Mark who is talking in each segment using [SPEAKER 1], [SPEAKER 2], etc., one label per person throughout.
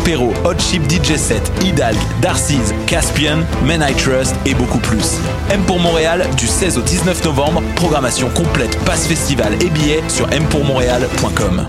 [SPEAKER 1] Perrault, Hot Chip DJ Set, Hidalg, Darcy's, Caspian, Men I Trust et beaucoup plus. M pour Montréal du 16 au 19 novembre, programmation complète, passe festival et billets sur mpourmontréal.com.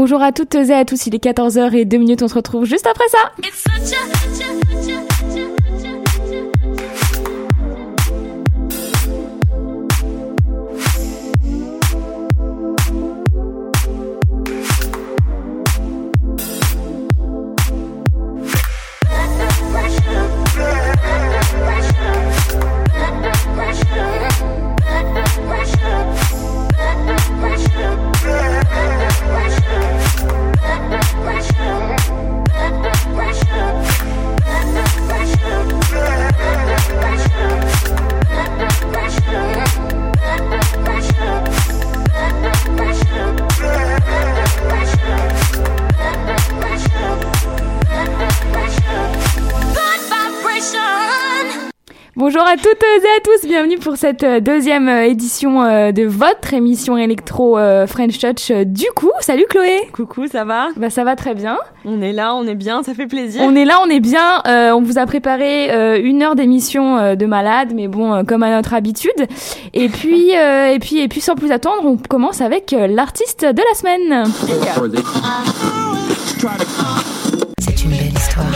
[SPEAKER 2] Bonjour à toutes et à tous, il est 14h et 2 minutes, on se retrouve juste après ça. À tous, bienvenue pour cette euh, deuxième euh, édition euh, de votre émission électro French Touch du coup. Salut Chloé
[SPEAKER 3] Coucou, ça va?
[SPEAKER 2] Bah ça va très bien.
[SPEAKER 3] On est là, on est bien, ça fait plaisir.
[SPEAKER 2] On est là, on est bien. Euh, on vous a préparé euh, une heure d'émission euh, de malade, mais bon, comme à notre habitude. Et puis, euh, et puis, et puis, sans plus attendre, on commence avec l'artiste de la semaine.
[SPEAKER 4] C'est une belle histoire.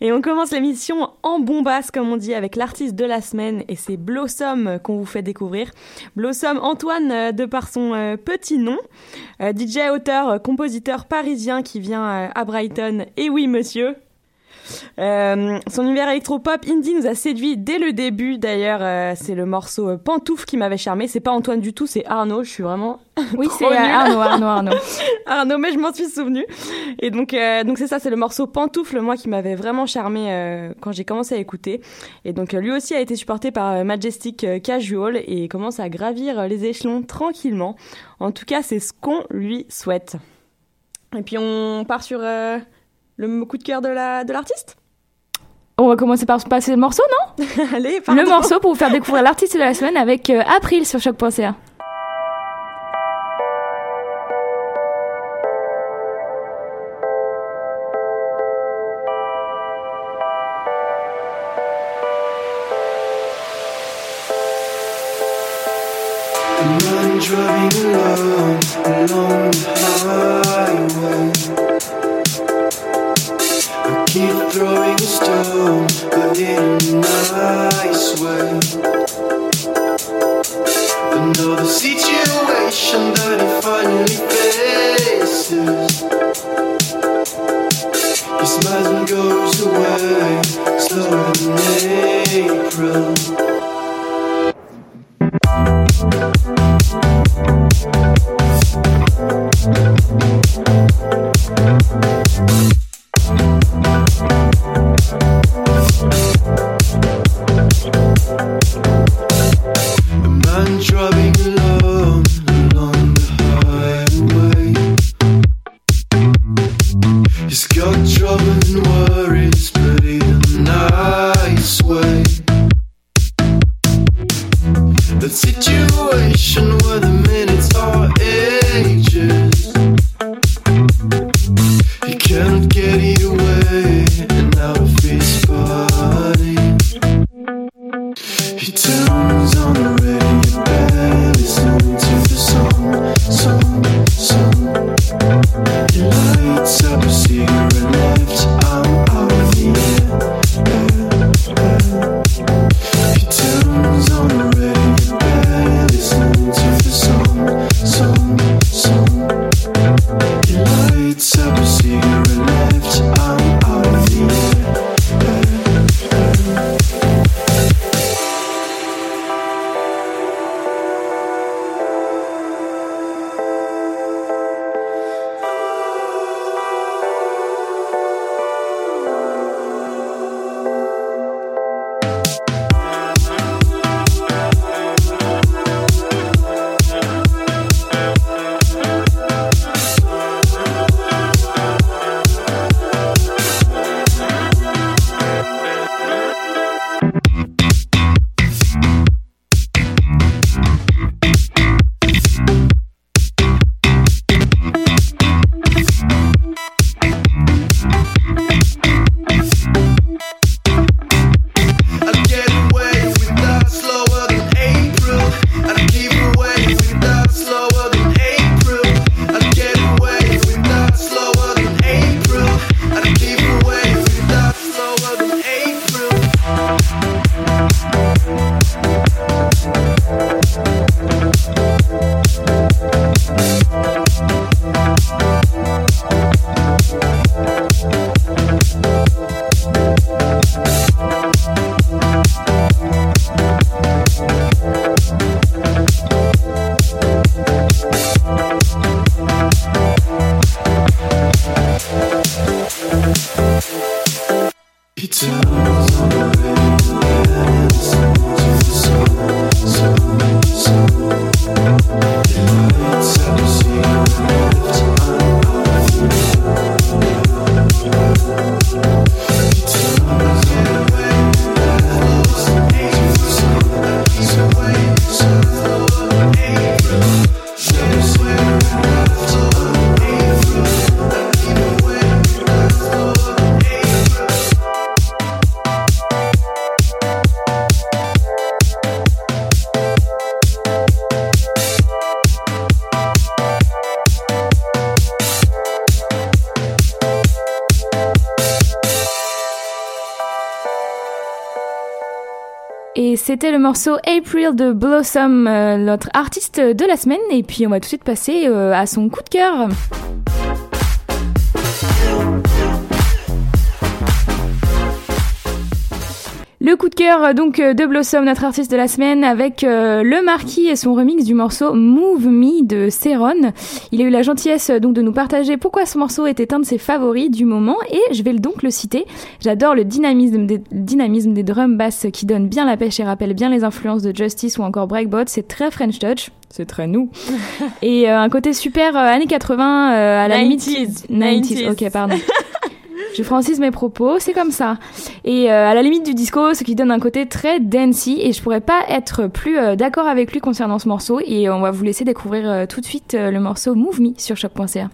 [SPEAKER 3] Et on commence l'émission en bombasse, comme on dit, avec l'artiste de la semaine, et c'est Blossom qu'on vous fait découvrir. Blossom Antoine, euh, de par son euh, petit nom, euh, DJ, auteur, compositeur parisien qui vient à Brighton. Et oui, monsieur, euh, son univers électropop indie nous a séduit dès le début. D'ailleurs, euh, c'est le morceau euh, Pantoufle qui m'avait charmé. C'est pas Antoine du tout, c'est Arnaud. Je suis vraiment
[SPEAKER 2] Oui, c'est. Arnaud, Arnaud, Arnaud.
[SPEAKER 3] Arnaud, mais je m'en suis souvenu. Et donc, euh, donc c'est ça, c'est le morceau Pantoufle, moi, qui m'avait vraiment charmé quand j'ai commencé à écouter. Et donc, lui aussi a été supporté par Majestic Casual et commence à gravir les échelons tranquillement. En tout cas, c'est ce qu'on lui souhaite. Et puis, on part sur le coup de cœur de la de l'artiste?
[SPEAKER 2] On va commencer par passer le morceau, non?
[SPEAKER 3] Allez, pardon.
[SPEAKER 2] Le morceau pour vous faire découvrir l'artiste de la semaine avec euh, April sur choc.ca.
[SPEAKER 5] Driving alone along the highway. She throwing a stone, but in a nice way. Another situation that he finally faces. He smiles and goes away, slower than April.
[SPEAKER 2] trouble. C'était le morceau April de Blossom, euh, notre artiste de la semaine. Et puis on va tout de suite passer euh, à son coup de cœur. Cœur euh, donc euh, de Blossom, notre artiste de la semaine, avec euh, le Marquis et son remix du morceau Move Me de Céron. Il a eu la gentillesse euh, donc de nous partager pourquoi ce morceau était un de ses favoris du moment et je vais donc le citer. J'adore le dynamisme des, dynamisme des drums basses qui donne bien la pêche et rappelle bien les influences de Justice ou encore Breakbot. C'est très French Touch. C'est très nous. et euh, un côté super euh, années 80 euh, à la limite.
[SPEAKER 3] 90s.
[SPEAKER 2] 90s. Ok, pardon. Je francise mes propos, c'est comme ça. Et euh, à la limite du disco, ce qui donne un côté très dancey, et je pourrais pas être plus euh, d'accord avec lui concernant ce morceau. Et on va vous laisser découvrir euh, tout de suite le morceau Move Me sur choc.ca.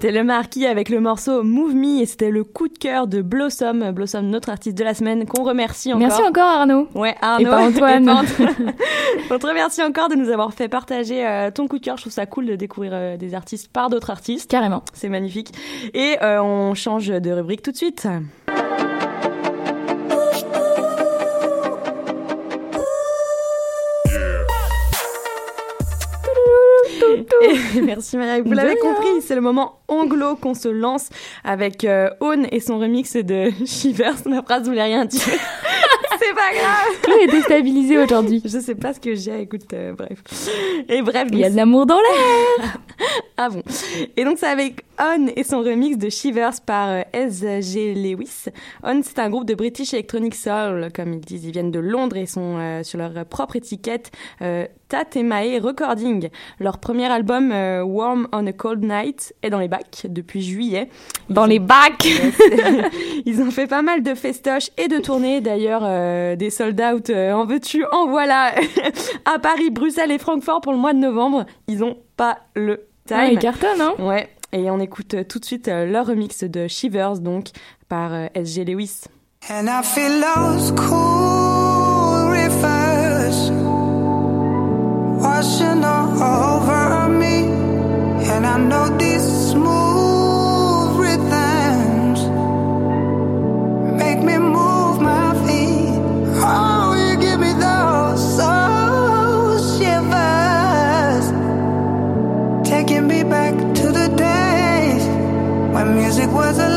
[SPEAKER 3] C'était le marquis avec le morceau Move Me et c'était le coup de cœur de Blossom, Blossom notre artiste de la semaine qu'on remercie encore.
[SPEAKER 2] Merci encore Arnaud.
[SPEAKER 3] Ouais, Arnaud.
[SPEAKER 2] Et pas Antoine.
[SPEAKER 3] Et pas Antoine. On te remercie encore de nous avoir fait partager euh, ton coup de cœur. Je trouve ça cool de découvrir euh, des artistes par d'autres artistes.
[SPEAKER 2] Carrément.
[SPEAKER 3] C'est magnifique. Et euh, on change de rubrique tout de suite. Et merci Maria, vous l'avez compris, c'est le moment anglo qu'on se lance avec euh, Own et son remix de Shivers. Ma phrase voulait rien dire. c'est pas grave.
[SPEAKER 2] Chloé est déstabilisée aujourd'hui.
[SPEAKER 3] Je sais pas ce que j'ai, écoute, euh, bref. Et bref,
[SPEAKER 2] Il y a de l'amour dans l'air.
[SPEAKER 3] ah bon. Et donc c'est avec On et son remix de Shivers par euh, S.G. Lewis. On c'est un groupe de British Electronic Soul, comme ils disent. Ils viennent de Londres et sont euh, sur leur propre étiquette euh, Tatemae Recording. Leur premier album euh, Warm on a Cold Night est dans les bacs depuis juillet.
[SPEAKER 2] Dans
[SPEAKER 3] Ils
[SPEAKER 2] les bacs.
[SPEAKER 3] Ils ont fait pas mal de festoches et de tournées d'ailleurs, euh, des sold out euh, en veux-tu, en voilà, à Paris, Bruxelles et Francfort pour le mois de novembre. Ils ont pas le time.
[SPEAKER 2] Ah, il cartonne, hein
[SPEAKER 3] Ouais, et on écoute euh, tout de suite euh, leur remix de Shivers, donc, par euh, SG Lewis.
[SPEAKER 5] And I feel those cool washing all over me. And I know these smooth rhythms make me move my feet. Oh, you give me those soul shivers, taking me back to the days when music was a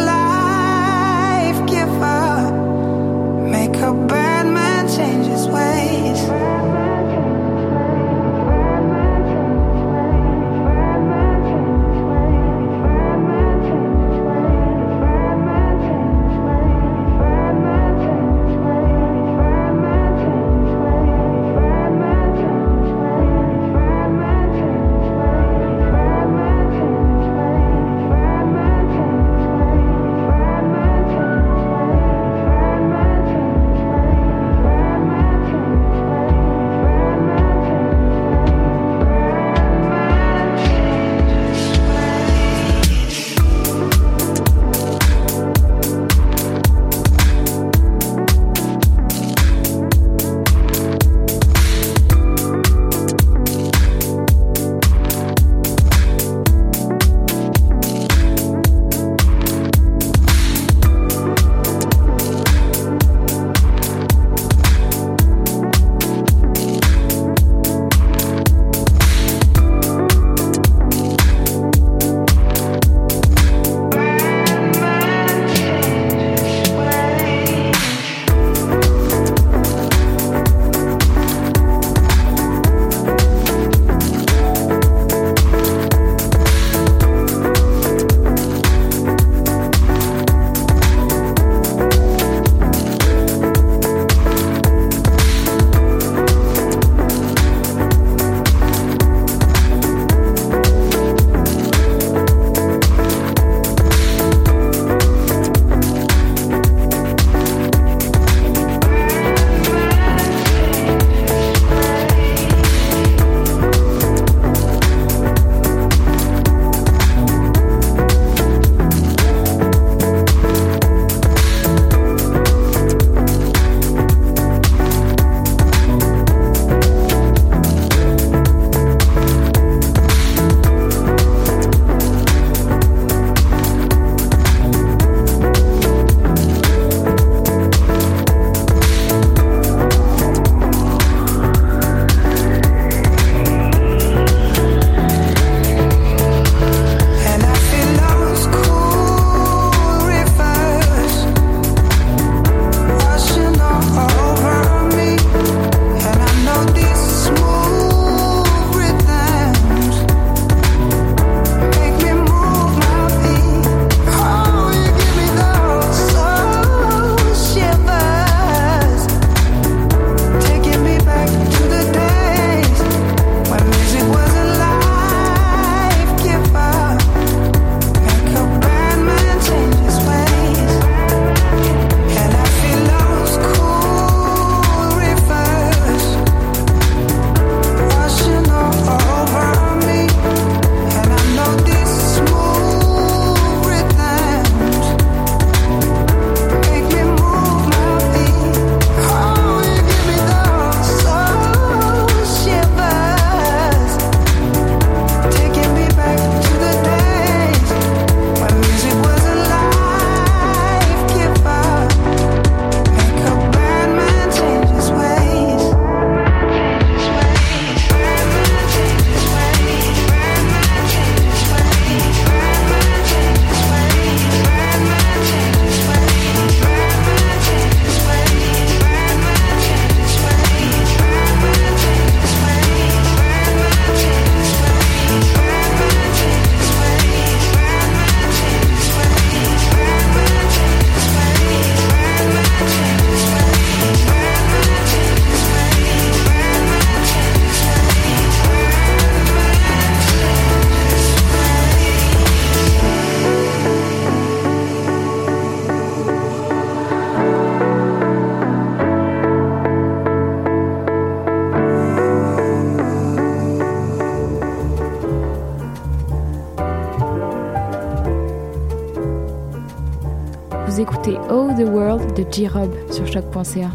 [SPEAKER 2] de J-Rob sur choc.ca.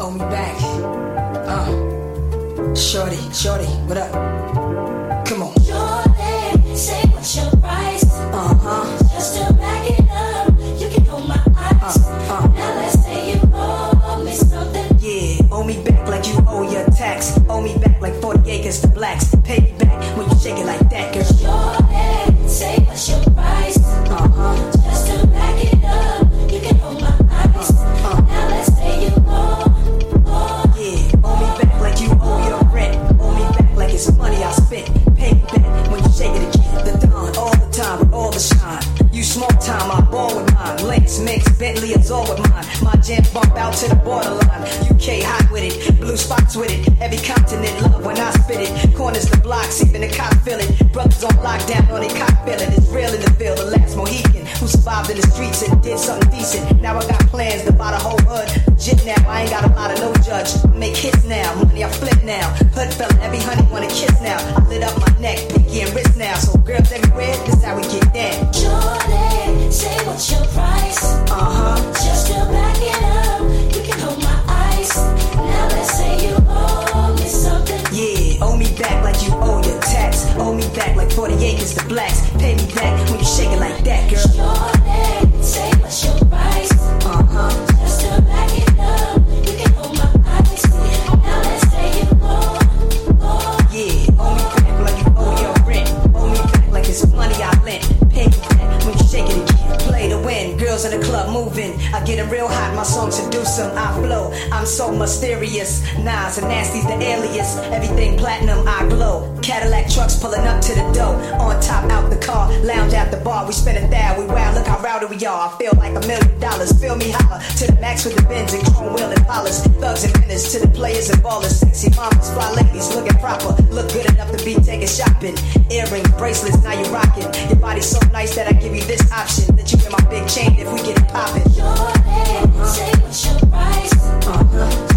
[SPEAKER 6] Oh, me back. Uh, shorty, shorty, what up?
[SPEAKER 7] To
[SPEAKER 6] the borderline. UK hot with it, blue spots with it. Every continent love when I spit it. Corners the blocks, even the cop feel it. Brothers on lockdown on they cop feeling. It's real in the field, the last Mohican who survived in the streets and did something decent. Now I got plans to buy the whole hood. Legit now, I ain't got a lot of no judge. Make hits now, money I flip now. Hood fella, every honey wanna kiss now. I lit up my neck, pinky and wrist now. So girls everywhere, this how we get down.
[SPEAKER 7] Shorty, say what's your price?
[SPEAKER 6] Uh huh.
[SPEAKER 7] Just to
[SPEAKER 6] 40 acres to blacks. Pay me back when you shake it like that, girl.
[SPEAKER 7] My
[SPEAKER 6] song seduce 'em. I flow. I'm so mysterious. Nas and Nasty's the alias. Everything platinum. I glow. Cadillac trucks pulling up to the door. On top, out the car. Lounge at the bar. We spin a thou. We wow. Look how rowdy we are. I feel like a million dollars. Feel me holler. To the max with the bins and chrome wheel and polish. Thugs and menace to the players and ballers. Sexy mamas, fly ladies looking proper. Look good enough to be taken shopping. Earrings, bracelets, now you're rocking. Your body's so nice that I give you this option. You in my big chain if we get it poppin'.
[SPEAKER 7] Shorty, say what's your price? Just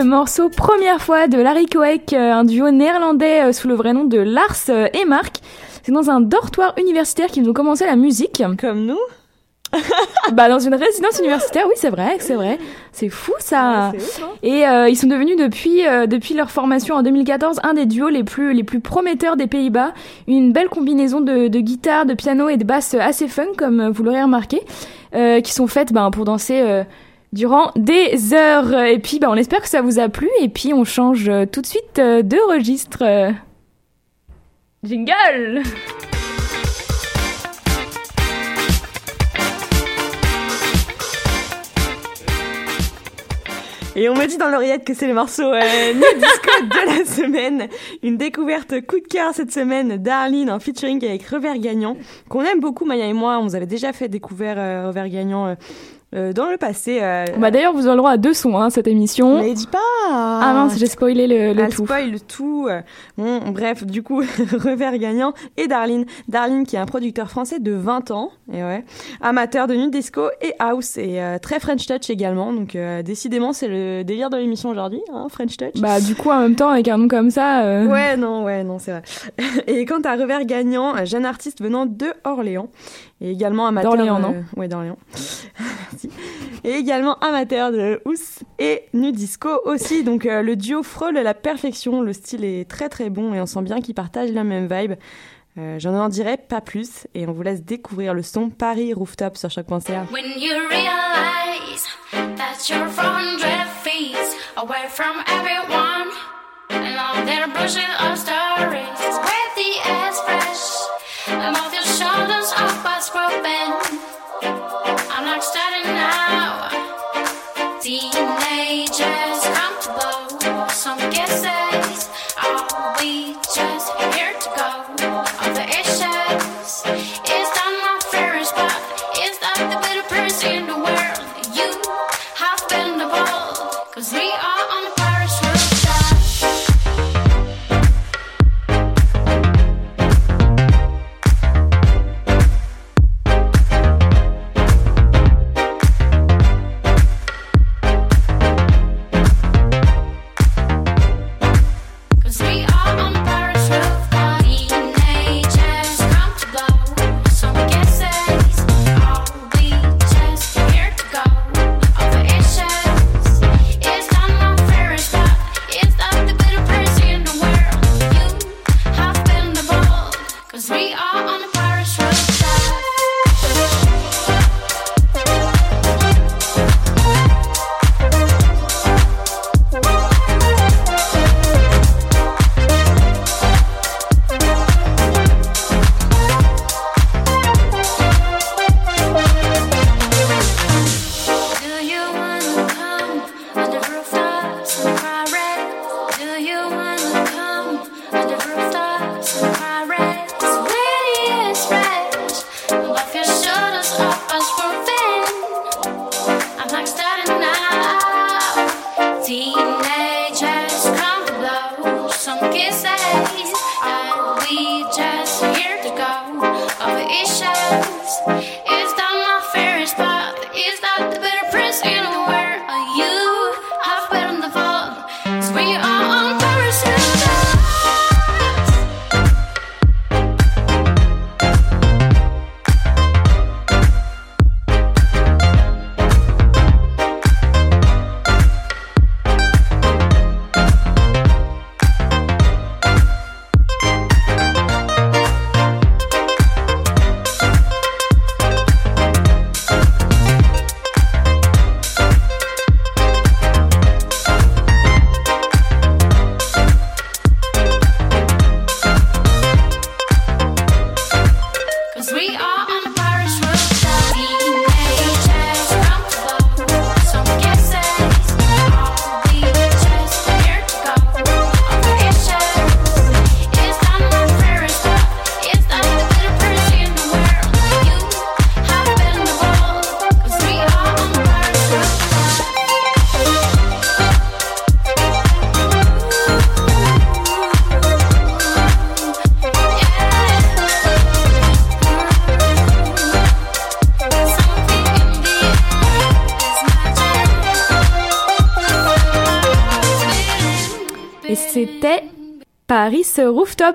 [SPEAKER 2] le morceau Première fois de Larry Coek, euh, un duo néerlandais euh, sous le vrai nom de Lars euh, et Marc. C'est dans un dortoir universitaire qu'ils ont commencé la musique.
[SPEAKER 3] Comme nous
[SPEAKER 2] Bah dans une résidence universitaire, oui c'est vrai, c'est vrai. C'est fou ça.
[SPEAKER 3] Ouais, c'est ouf, hein.
[SPEAKER 2] Et euh, ils sont devenus depuis euh, depuis leur formation en 2014 un des duos les plus les plus prometteurs des Pays-Bas. Une belle combinaison de, de guitare, de piano et de basse assez fun comme vous l'aurez remarqué, euh, qui sont faites ben, pour danser durant des heures. Et puis ben, on espère que ça vous a plu et puis on change euh, tout de suite euh, de registre. Jingle.
[SPEAKER 3] Et on me dit dans l'oreillette que c'est le morceau euh, New Disco de la semaine. Une découverte coup de cœur cette semaine d'Arline en featuring avec Revers Gagnant, qu'on aime beaucoup, Maya et moi. On vous avait déjà fait découvrir euh, Revers Gagnant euh, euh, dans le passé. euh,
[SPEAKER 2] Bah d'ailleurs vous aurez le droit à deux sons hein, cette émission.
[SPEAKER 3] mais dis pas
[SPEAKER 2] Ah mince j'ai spoilé le, le
[SPEAKER 3] Elle
[SPEAKER 2] tout.
[SPEAKER 3] spoil tout. Bon, bref, du coup, revers gagnant et Darlene. Darlene qui est un producteur français de 20 ans, et ouais, amateur de nu disco et house et euh, très French touch également. Donc décidément, c'est le délire de l'émission aujourd'hui, hein, French touch.
[SPEAKER 2] Bah du coup en même temps avec un nom comme ça.
[SPEAKER 3] Ouais, non, ouais, non, c'est vrai. Et quant à Revers Gagnant, un jeune artiste venant de Orléans, et également amateur...
[SPEAKER 2] D'Orléans, non
[SPEAKER 3] Ouais, d'Orléans. Merci. Et également amateur de house et nu disco aussi. Donc euh, le duo frôle la perfection, le style est très très bon et on sent bien qu'ils partagent la même vibe. Euh, J'en en dirai pas plus et on vous laisse découvrir le son Paris Rooftop sur choc.ca.
[SPEAKER 8] When you realize that you're 400 feet away from everyone and all their bullshit of stories. Breathe the fresh and off your shoulders up by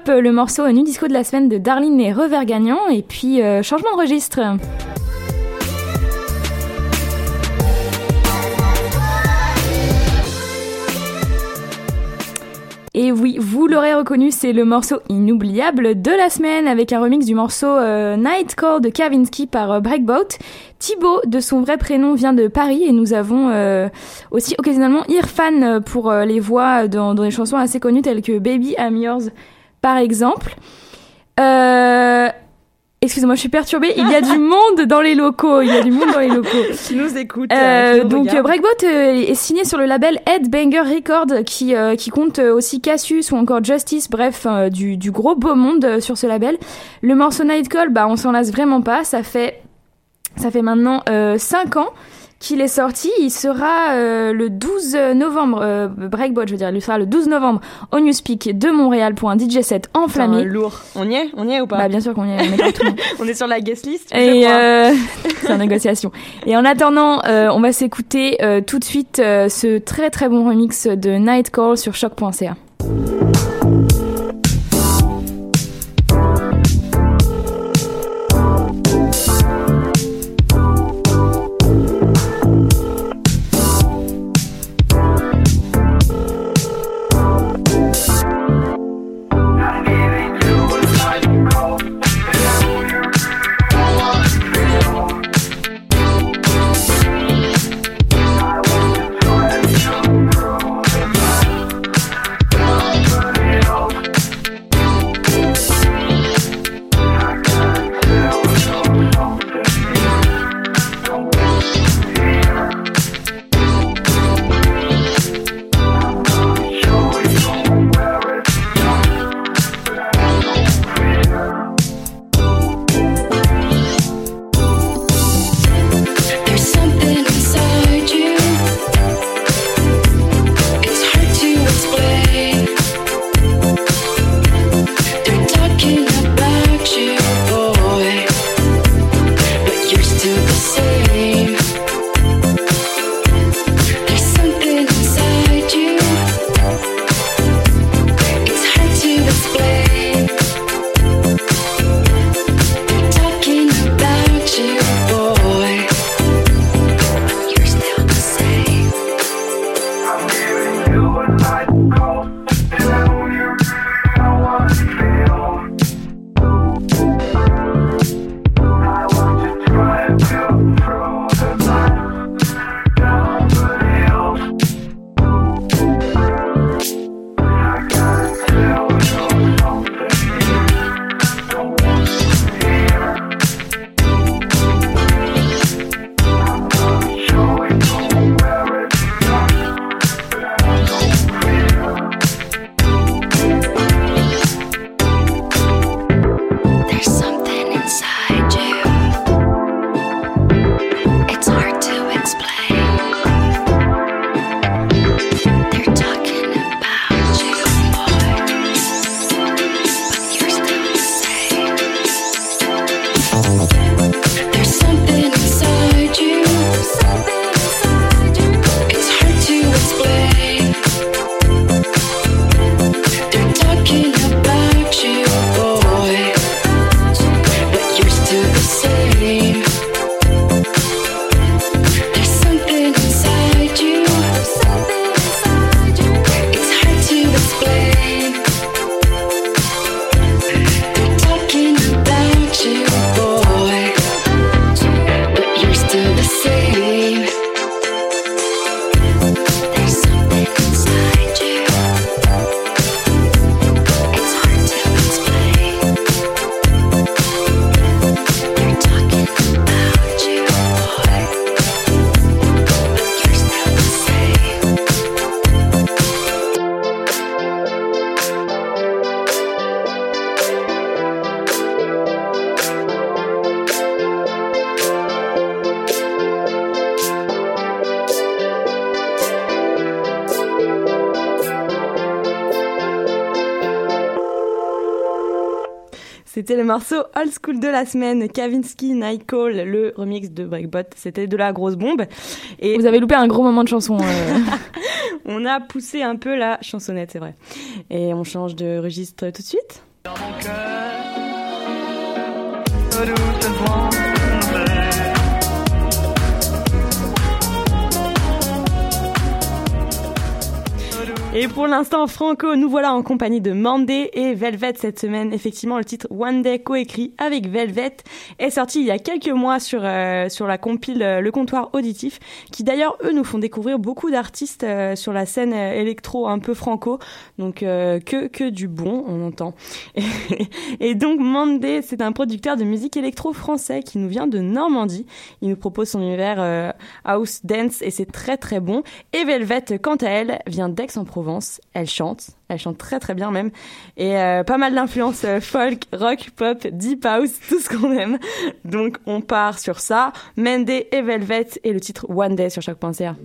[SPEAKER 2] Le morceau nu disco de la semaine de Darlene et Revers. Et puis, euh, changement de registre. Et oui, vous l'aurez reconnu, c'est le morceau inoubliable de la semaine avec un remix du morceau euh, Night Call de Kavinsky par euh, Breakboat. Thibaut, de son vrai prénom, vient de Paris et nous avons euh, aussi occasionnellement Irfan euh, pour les voix dans, dans des chansons assez connues telles que Baby I'm Yours par exemple. Euh, Excusez-moi, je suis perturbée. Il y a du monde dans les locaux. Il y a du monde dans les locaux.
[SPEAKER 3] Qui nous écoute.
[SPEAKER 2] Euh,
[SPEAKER 3] euh, qui nous
[SPEAKER 2] donc Breakbot euh, est signé sur le label Headbanger Record qui euh, qui compte aussi Cassius ou encore Justice, bref euh, du du gros beau monde sur ce label. Le morceau Night Call, bah on s'en lasse vraiment pas. Ça fait ça fait maintenant 5 ans qu'il est sorti. Il sera euh, le 12 novembre, euh, Breakbot, je veux dire, il sera le 12 novembre au Newspeak de Montréal pour un DJ set enflammé.
[SPEAKER 3] Lourd. On y est? On y est ou pas?
[SPEAKER 2] Bah bien sûr qu'on y est, on est.
[SPEAKER 3] On est sur la guest list.
[SPEAKER 2] Et euh, c'est en négociation. Et en attendant, euh, on va s'écouter tout de suite ce très très bon remix de Night Call sur choc.ca.
[SPEAKER 9] C'était le morceau Old School de la semaine, Kavinsky Night Call, le remix de Breakbot. C'était de la grosse bombe. Et
[SPEAKER 2] Vous avez loupé un gros moment de chanson. euh.
[SPEAKER 9] on a poussé un peu la chansonnette, c'est vrai. Et on change de registre tout de suite. Et pour l'instant, Franco, nous voilà en compagnie de Mandé et Velvet cette semaine. Effectivement, le titre One Day coécrit avec Velvet est sorti il y a quelques mois sur euh, sur la compile euh, Le Comptoir Auditif, qui d'ailleurs eux nous font découvrir beaucoup d'artistes euh, sur la scène électro un peu franco. Donc que que du bon, on entend. Et, donc Mandé, c'est un producteur de musique électro français qui nous vient de Normandie. Il nous propose son univers house dance et c'est très très bon. Et Velvet, quant à elle, vient d'Aix-en-Provence. Elle chante, elle chante très très bien même, et euh, pas mal d'influences euh, folk, rock, pop, deep house, tout ce qu'on aime. Donc on part sur ça. Mende et Velvet et le titre One Day sur choc.ca.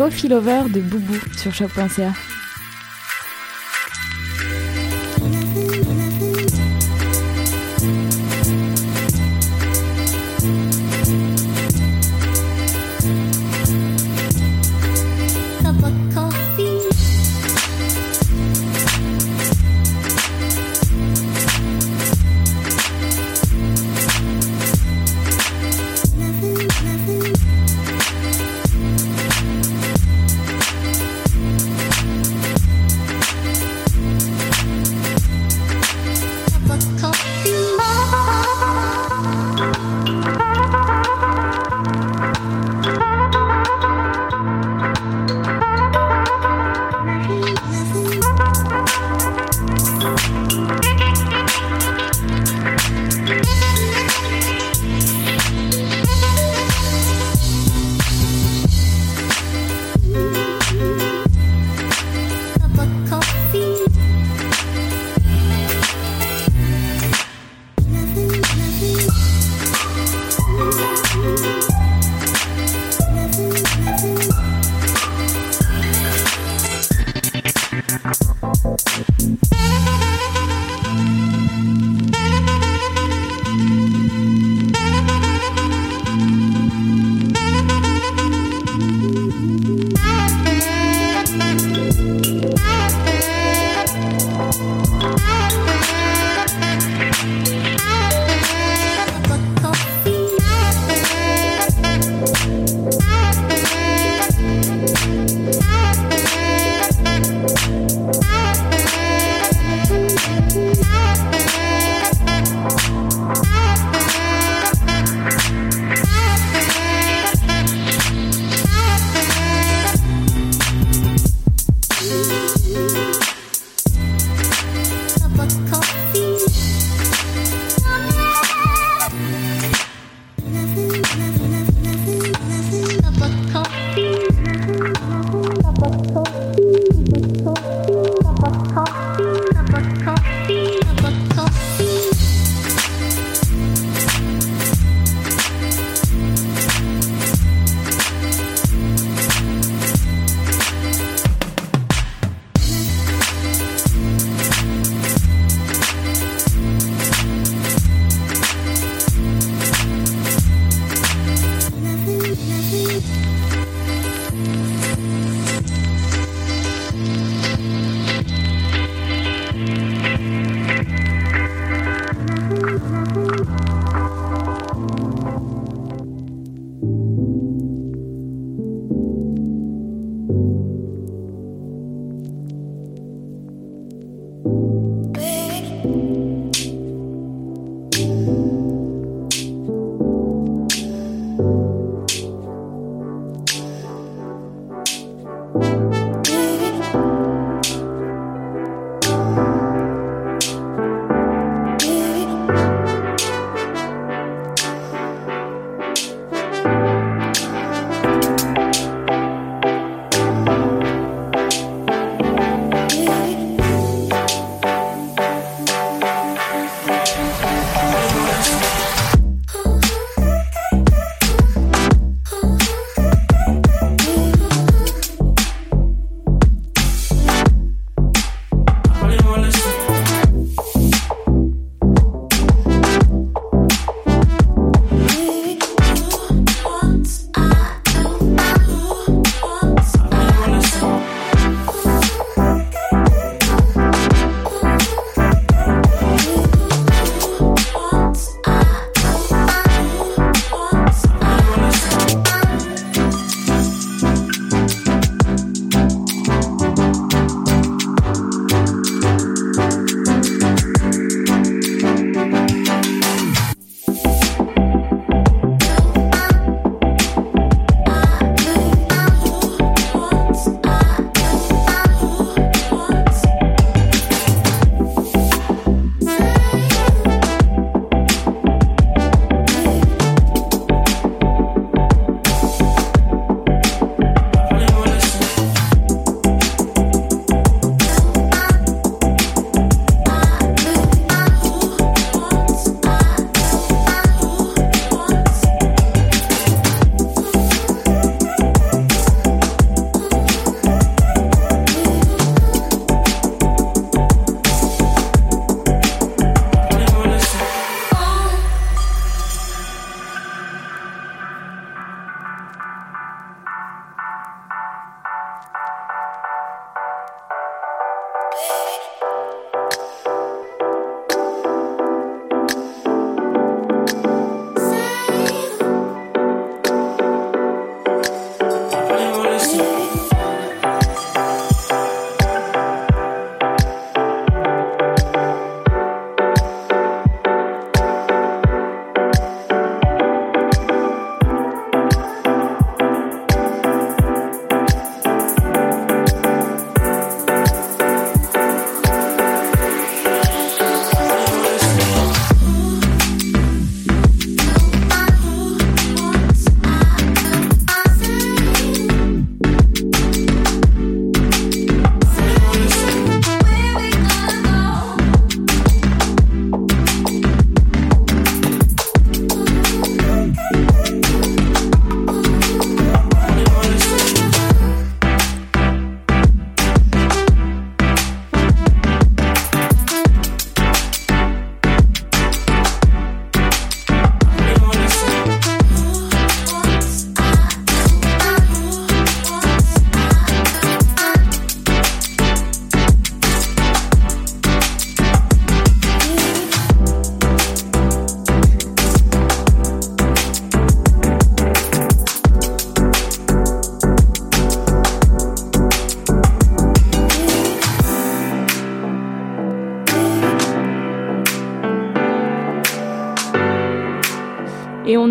[SPEAKER 2] Coffee Lover de Boubou sur choc.ca.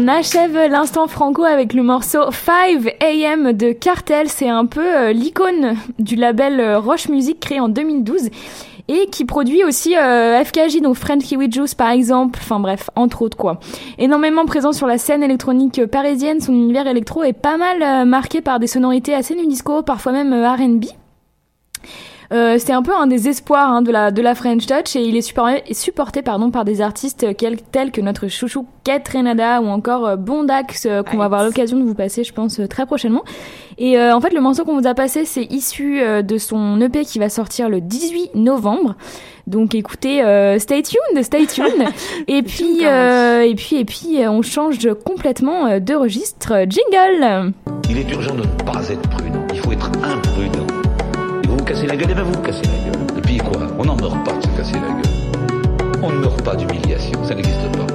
[SPEAKER 2] achève l'instant franco avec le morceau 5 AM de Cartel. C'est un peu euh, l'icône du label euh, Roche Music créé en 2012 et qui produit aussi euh, FKJ, donc Friend Kiwi Juice par exemple. Enfin bref, entre autres quoi. Énormément présent sur la scène électronique parisienne, son univers électro est pas mal euh, marqué par des sonorités assez nu disco, parfois même euh, R&B. Euh, c'est un peu un des espoirs hein, de, la, de la French Touch et il est supporté, supporté pardon, par des artistes quels- tels que notre chouchou Kate Renada ou encore euh, Bondax euh, qu'on va avoir l'occasion de vous passer je pense euh, très prochainement. Et euh, en fait le morceau qu'on vous a passé c'est issu euh, de son EP qui va sortir le 18 novembre. Donc écoutez, euh, stay tuned, stay tuned. et puis euh, et puis et puis on change complètement de registre. Jingle.
[SPEAKER 10] Il est urgent de ne pas être prudent. Il faut être imprudent. Cassez la gueule, et ben vous vous cassez la gueule. Et puis quoi? On n'en meurt pas de se casser la gueule. On ne meurt pas d'humiliation, ça n'existe pas.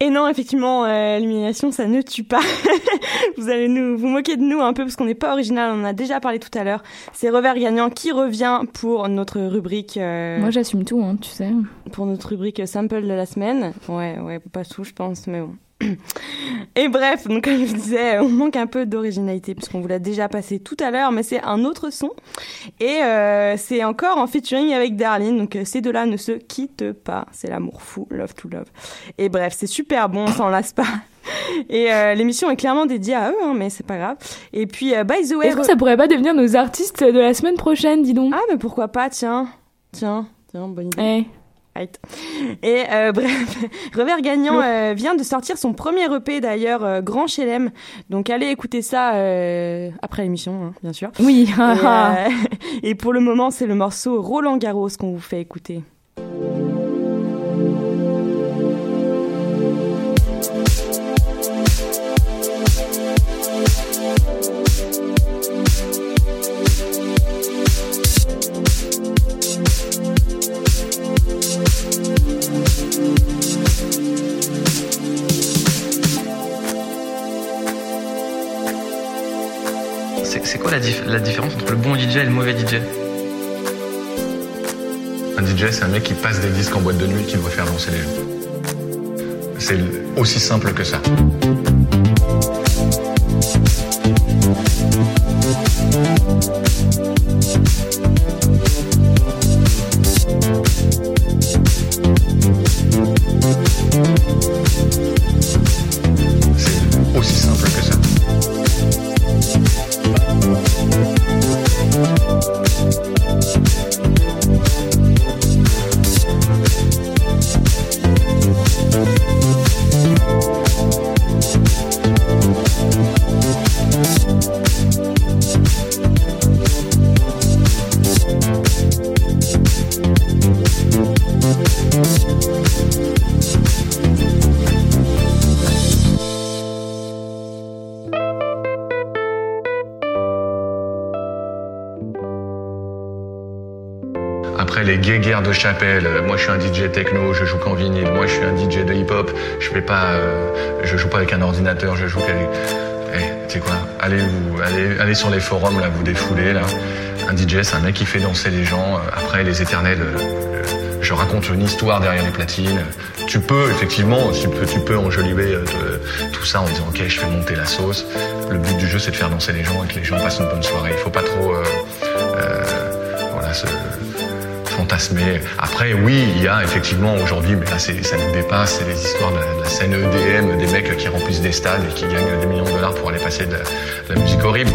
[SPEAKER 3] Et non, effectivement, euh, l'humiliation, ça ne tue pas. vous allez nous vous moquer de nous un peu parce qu'on n'est pas original. On en a déjà parlé tout à l'heure. C'est Revers Gagnant qui revient pour notre rubrique. euh,
[SPEAKER 2] Moi j'assume tout, hein, tu sais.
[SPEAKER 3] pour notre rubrique sample de la semaine. Ouais, ouais, pas tout, je pense, mais bon. Et bref, donc comme je disais, on manque un peu d'originalité puisqu'on vous l'a déjà passé tout à l'heure, mais c'est un autre son. Et euh, c'est encore en featuring avec Darlene, donc euh, ces deux-là ne se quittent pas. C'est l'amour fou, love to love. Et bref, c'est super bon, on s'en lasse pas. Et euh, l'émission est clairement dédiée à eux, hein, mais c'est pas grave. Et puis, euh, by the way...
[SPEAKER 2] Est-ce que ça pourrait pas devenir nos artistes de la semaine prochaine, dis donc?
[SPEAKER 3] Ah, mais pourquoi pas, tiens. Tiens, tiens, bonne idée.
[SPEAKER 2] Eh.
[SPEAKER 3] Et euh, bref, Revers Gagnant euh, vient de sortir son premier EP d'ailleurs, euh, Grand Chelem. Donc allez écouter ça euh, après l'émission, hein, bien sûr.
[SPEAKER 2] Oui.
[SPEAKER 3] Et, et pour le moment, c'est le morceau Roland Garros qu'on vous fait écouter.
[SPEAKER 11] La différence entre le bon DJ et le mauvais DJ
[SPEAKER 12] Un DJ, c'est un mec qui passe des disques en boîte de nuit et qui doit faire danser les gens. C'est aussi simple que ça. Après les guéguerres de chapelle, euh, moi je suis un DJ techno, je joue qu'en vinyle, moi je suis un DJ de hip-hop, je fais pas, euh, je joue pas avec un ordinateur, je joue qu'avec. Eh, tu sais quoi? Allez vous, allez, allez sur les forums là, vous défoulez là. Un DJ, c'est un mec qui fait danser les gens. Euh, Après les éternels, je raconte une histoire derrière les platines. Tu peux effectivement, tu peux, enjoliver tout ça en disant ok, je fais monter la sauce. Le but du jeu, c'est de faire danser les gens et que les gens passent une bonne soirée. Il faut pas trop, voilà, se Après, oui, il y a effectivement aujourd'hui, mais là ça nous dépasse, c'est les histoires de la, scène EDM, des mecs qui remplissent des stades et qui gagnent des millions de dollars pour aller passer de la musique horrible.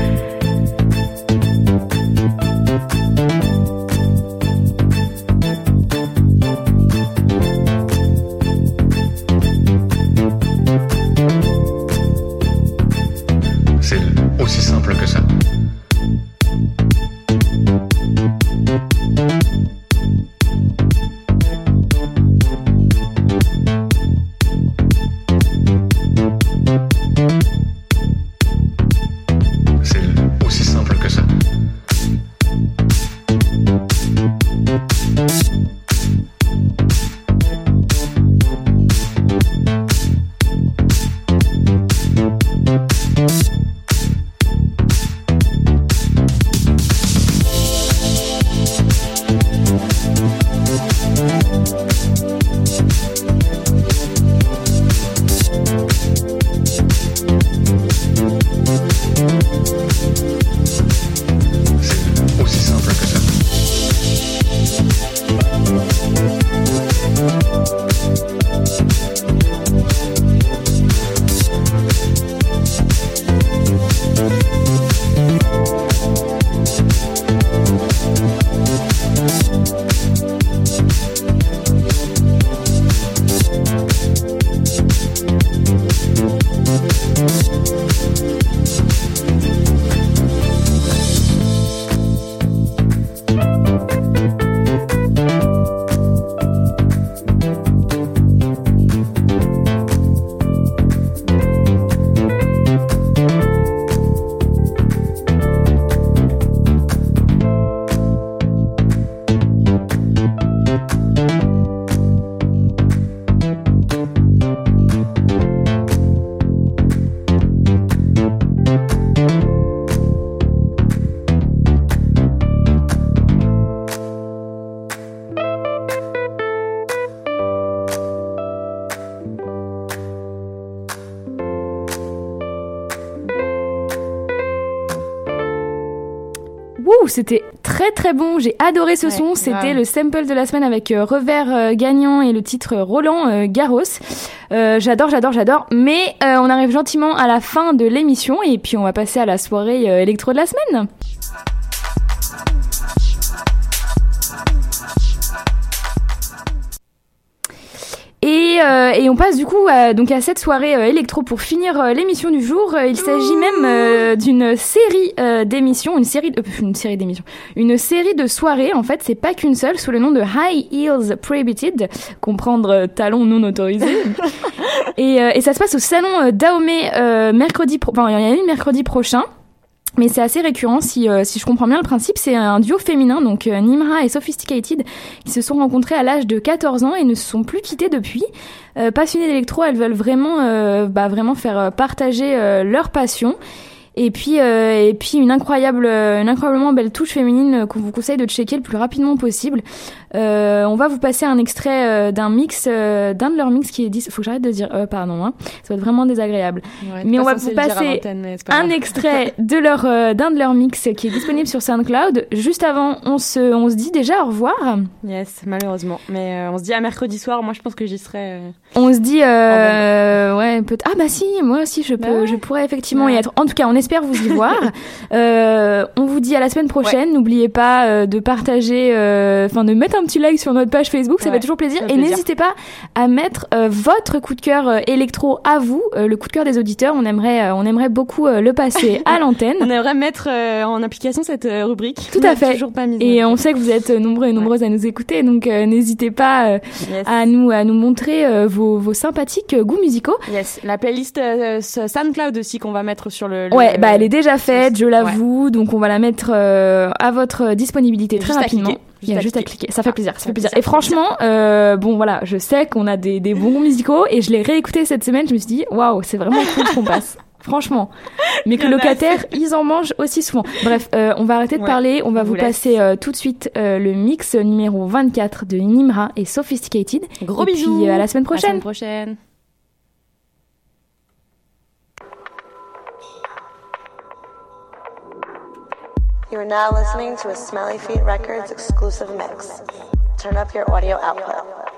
[SPEAKER 2] C'était très très bon. J'ai adoré ce son. C'était le sample de la semaine avec euh, revers euh, gagnant et le titre Roland euh, Garros. Euh, j'adore, j'adore, j'adore. Mais on arrive gentiment à la fin de l'émission et puis on va passer à la soirée électro de la semaine. Et, euh, et on passe du coup à, donc à cette soirée euh, électro pour finir euh, l'émission du jour. Il s'agit même d'une série d'émissions, une série, une série d'émissions, une série de soirées. En fait, c'est pas qu'une seule, sous le nom de High Heels Prohibited, comprendre talons non autorisés. et, et ça se passe au salon Dahomey mercredi, enfin il y en a une mercredi prochain. Mais c'est assez récurrent, si, euh, si je comprends bien le principe, c'est un duo féminin, donc euh, Nimra et Sophisticated, qui se sont rencontrés à l'âge de 14 ans et ne se sont plus quittés depuis. Euh, passionnées d'électro, elles veulent vraiment, euh, bah, vraiment faire partager leur passion. Et puis, et puis une incroyable, une incroyablement belle touche féminine qu'on vous conseille de checker le plus rapidement possible. Euh, on va vous passer un extrait euh, d'un mix, euh, d'un de leurs mix qui est dis- Faut que j'arrête de dire euh, pardon, hein. ça va être vraiment désagréable.
[SPEAKER 3] Ouais,
[SPEAKER 2] mais on va vous passer un extrait de leur, euh, d'un de leurs mix qui est disponible sur SoundCloud. Juste avant, on se, on se dit déjà au revoir.
[SPEAKER 3] Yes, malheureusement. Mais euh, on se dit à mercredi soir. Moi, je pense que j'y serai.
[SPEAKER 2] On se dit, euh, ouais, peut ah bah si, moi aussi je peux,
[SPEAKER 3] Bah ouais.
[SPEAKER 2] je pourrais effectivement y
[SPEAKER 3] Ouais.
[SPEAKER 2] être. En tout cas, on espère vous y voir. Euh, on vous dit à la semaine prochaine. N'oubliez pas euh, de partager, euh, enfin de mettre un petit like sur notre page Facebook, ça
[SPEAKER 3] Ouais,
[SPEAKER 2] fait toujours plaisir.
[SPEAKER 3] fait
[SPEAKER 2] Et n'hésitez pas à mettre euh, votre coup de cœur euh, électro à vous, euh, le coup de cœur des auditeurs. On aimerait, on aimerait beaucoup le passer à l'antenne.
[SPEAKER 3] On aimerait mettre en application cette rubrique.
[SPEAKER 2] Tout à fait.
[SPEAKER 3] Toujours pas mise.
[SPEAKER 2] Et on sait que vous êtes nombreux et nombreuses à nous écouter, donc n'hésitez pas
[SPEAKER 3] Yes.
[SPEAKER 2] à nous à nous montrer vos, vos sympathiques goûts musicaux.
[SPEAKER 3] Yes, la playlist SoundCloud aussi qu'on va mettre sur le. le-
[SPEAKER 2] Ouais, bah elle est déjà faite, je l'avoue, donc on va la mettre à votre disponibilité très
[SPEAKER 3] Juste
[SPEAKER 2] rapidement. Il y a
[SPEAKER 3] Juste à cliquer.
[SPEAKER 2] ça fait plaisir, ça
[SPEAKER 3] ça
[SPEAKER 2] fait plaisir.
[SPEAKER 3] plaisir,
[SPEAKER 2] Et franchement, euh, bon voilà, je sais qu'on a des, des bons musicaux et je l'ai réécouté cette semaine, je me suis dit, waouh, c'est vraiment cool ce qu'on passe. Franchement,
[SPEAKER 3] en a
[SPEAKER 2] colocataires, ils en mangent aussi souvent. Bref, euh, on va arrêter de
[SPEAKER 3] Ouais,
[SPEAKER 2] parler, on va vous passer euh, tout de suite euh, le mix numéro 24 de Nimra et Sophisticated.
[SPEAKER 3] Gros
[SPEAKER 2] et
[SPEAKER 3] bisous.
[SPEAKER 2] puis euh, à la semaine
[SPEAKER 3] À la semaine
[SPEAKER 2] prochaine.
[SPEAKER 3] prochaine.
[SPEAKER 9] You are now listening to a Smelly Feet Records exclusive mix. Turn up your audio output.